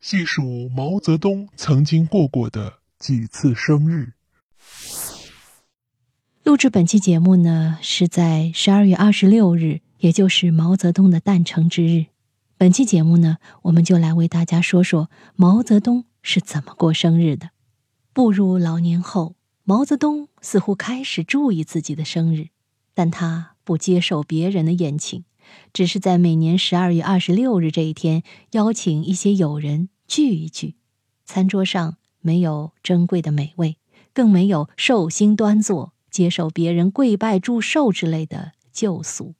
细数毛泽东曾经过过的几次生日。录制本期节目呢，是在十二月二十六日，也就是毛泽东的诞辰之日。本期节目呢，我们就来为大家说说毛泽东是怎么过生日的。步入老年后，毛泽东似乎开始注意自己的生日，但他不接受别人的宴请。只是在每年十二月二十六日这一天，邀请一些友人聚一聚。餐桌上没有珍贵的美味，更没有寿星端坐、接受别人跪拜祝寿之类的旧俗。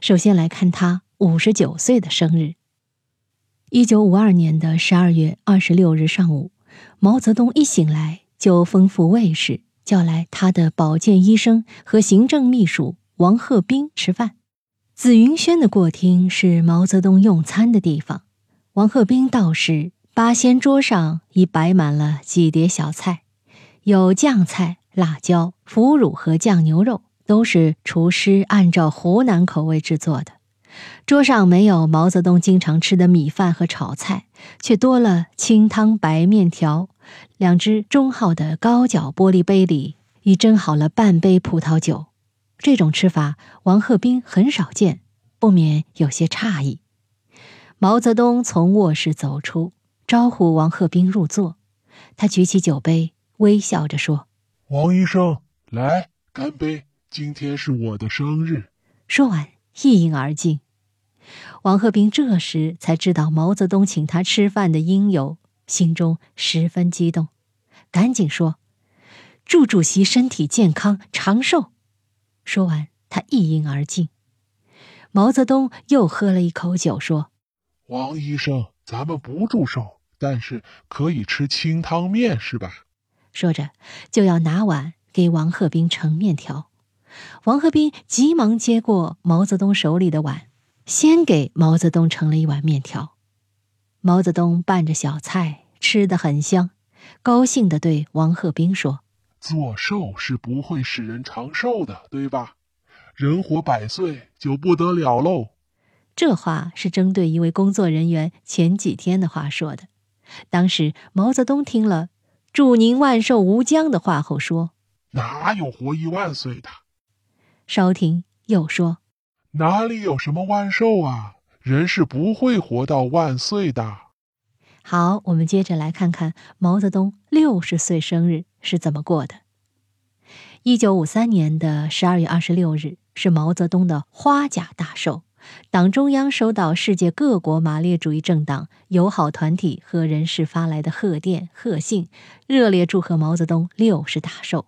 首先来看他五十九岁的生日。一九五二年的十二月二十六日上午，毛泽东一醒来就吩咐卫士叫来他的保健医生和行政秘书王鹤斌吃饭。紫云轩的过厅是毛泽东用餐的地方。王鹤斌道士八仙桌上已摆满了几碟小菜，有酱菜、辣椒、腐乳和酱牛肉，都是厨师按照湖南口味制作的。桌上没有毛泽东经常吃的米饭和炒菜，却多了清汤白面条。两只中号的高脚玻璃杯里已斟好了半杯葡萄酒。这种吃法，王鹤斌很少见，不免有些诧异。毛泽东从卧室走出，招呼王鹤斌入座。他举起酒杯，微笑着说：“王医生，来干杯！今天是我的生日。”说完，一饮而尽。王鹤斌这时才知道毛泽东请他吃饭的因由，心中十分激动，赶紧说：“祝主席身体健康，长寿。”说完，他一饮而尽。毛泽东又喝了一口酒，说：“王医生，咱们不祝寿，但是可以吃清汤面，是吧？”说着，就要拿碗给王鹤斌盛面条。王鹤斌急忙接过毛泽东手里的碗，先给毛泽东盛了一碗面条。毛泽东拌着小菜，吃得很香，高兴地对王鹤斌说。做寿是不会使人长寿的，对吧？人活百岁就不得了喽。这话是针对一位工作人员前几天的话说的。当时毛泽东听了“祝您万寿无疆”的话后说：“哪有活一万岁的？”稍停，又说：“哪里有什么万寿啊？人是不会活到万岁的。”好，我们接着来看看毛泽东六十岁生日是怎么过的。一九五三年的十二月二十六日是毛泽东的花甲大寿，党中央收到世界各国马列主义政党、友好团体和人士发来的贺电、贺信，热烈祝贺毛泽东六十大寿。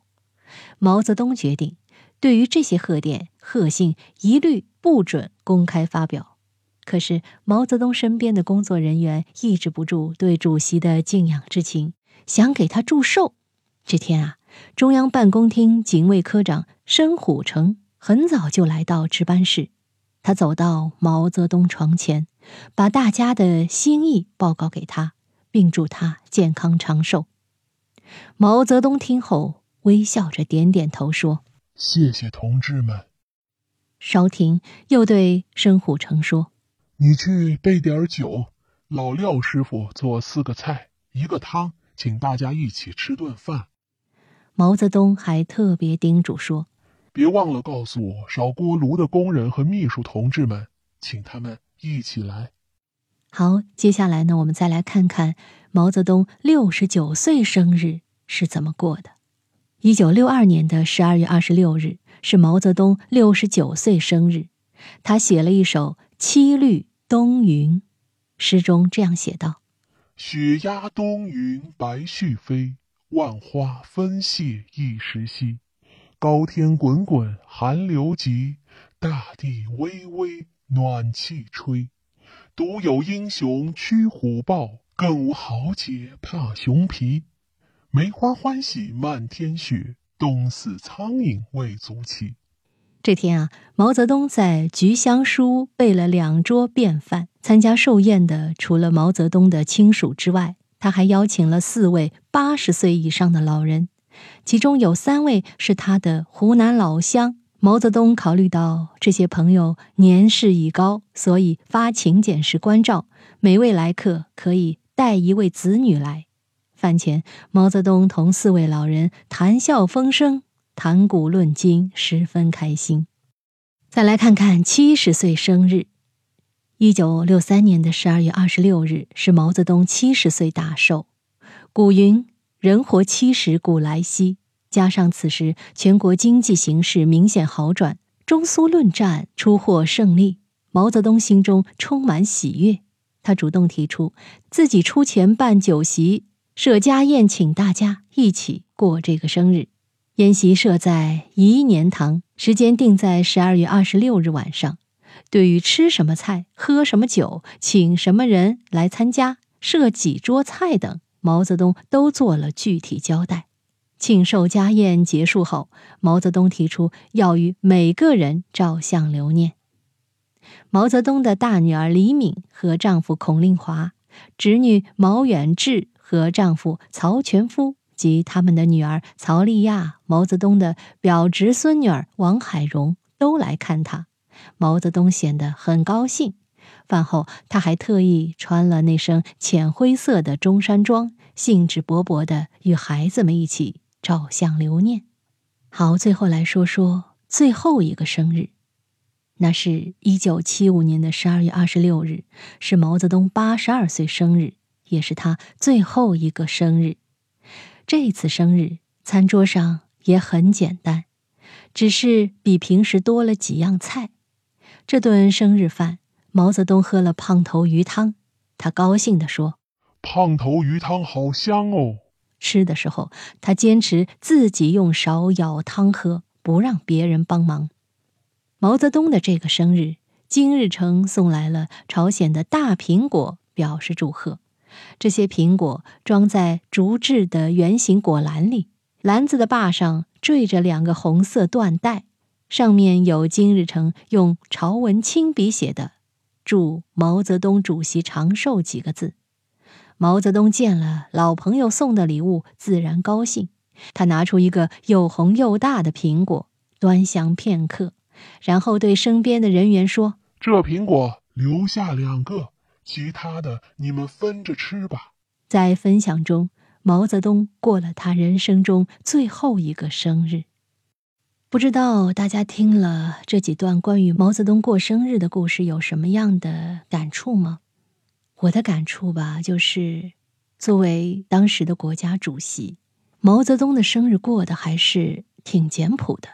毛泽东决定，对于这些贺电、贺信，一律不准公开发表。可是毛泽东身边的工作人员抑制不住对主席的敬仰之情，想给他祝寿。这天啊，中央办公厅警卫科长申虎成很早就来到值班室，他走到毛泽东床前，把大家的心意报告给他，并祝他健康长寿。毛泽东听后微笑着点点头，说：“谢谢同志们。”稍停，又对申虎成说。你去备点酒，老廖师傅做四个菜一个汤，请大家一起吃顿饭。毛泽东还特别叮嘱说：“别忘了告诉我烧锅炉的工人和秘书同志们，请他们一起来。”好，接下来呢，我们再来看看毛泽东六十九岁生日是怎么过的。一九六二年的十二月二十六日是毛泽东六十九岁生日，他写了一首。七律东云，诗中这样写道：“雪压东云白絮飞，万花纷谢一时稀。高天滚滚寒流急，大地微微暖气吹。独有英雄驱虎豹，更无豪杰怕熊皮。梅花欢喜漫天雪，冻死苍蝇未足奇。”这天啊，毛泽东在菊香书备了两桌便饭。参加寿宴的除了毛泽东的亲属之外，他还邀请了四位八十岁以上的老人，其中有三位是他的湖南老乡。毛泽东考虑到这些朋友年事已高，所以发请柬时关照，每位来客可以带一位子女来。饭前，毛泽东同四位老人谈笑风生，谈古论今，十分开心。再来看看七十岁生日，一九六三年的十二月二十六日是毛泽东七十岁大寿。古云：“人活七十古来稀。”加上此时全国经济形势明显好转，中苏论战出获胜利，毛泽东心中充满喜悦。他主动提出自己出钱办酒席，设家宴，请大家一起过这个生日。宴席设在颐年堂，时间定在十二月二十六日晚上。对于吃什么菜、喝什么酒、请什么人来参加、设几桌菜等，毛泽东都做了具体交代。庆寿家宴结束后，毛泽东提出要与每个人照相留念。毛泽东的大女儿李敏和丈夫孔令华，侄女毛远志和丈夫曹全夫。及他们的女儿曹丽亚，毛泽东的表侄孙女儿王海荣都来看他，毛泽东显得很高兴。饭后，他还特意穿了那身浅灰色的中山装，兴致勃勃地与孩子们一起照相留念。好，最后来说说最后一个生日，那是一九七五年的十二月二十六日，是毛泽东八十二岁生日，也是他最后一个生日。这次生日餐桌上也很简单，只是比平时多了几样菜。这顿生日饭，毛泽东喝了胖头鱼汤，他高兴地说：“胖头鱼汤好香哦！”吃的时候，他坚持自己用勺舀汤喝，不让别人帮忙。毛泽东的这个生日，金日成送来了朝鲜的大苹果，表示祝贺。这些苹果装在竹制的圆形果篮里，篮子的把上缀着两个红色缎带，上面有金日成用朝文亲笔写的“祝毛泽东主席长寿”几个字。毛泽东见了老朋友送的礼物，自然高兴。他拿出一个又红又大的苹果，端详片刻，然后对身边的人员说：“这苹果留下两个。”其他的你们分着吃吧。在分享中，毛泽东过了他人生中最后一个生日。不知道大家听了这几段关于毛泽东过生日的故事有什么样的感触吗？我的感触吧，就是作为当时的国家主席，毛泽东的生日过得还是挺简朴的，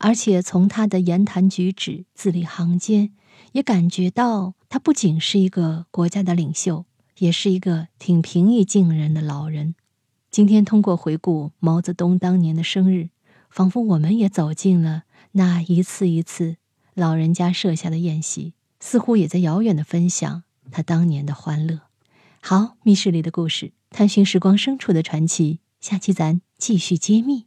而且从他的言谈举止、字里行间。也感觉到他不仅是一个国家的领袖，也是一个挺平易近人的老人。今天通过回顾毛泽东当年的生日，仿佛我们也走进了那一次一次老人家设下的宴席，似乎也在遥远的分享他当年的欢乐。好，密室里的故事，探寻时光深处的传奇，下期咱继续揭秘。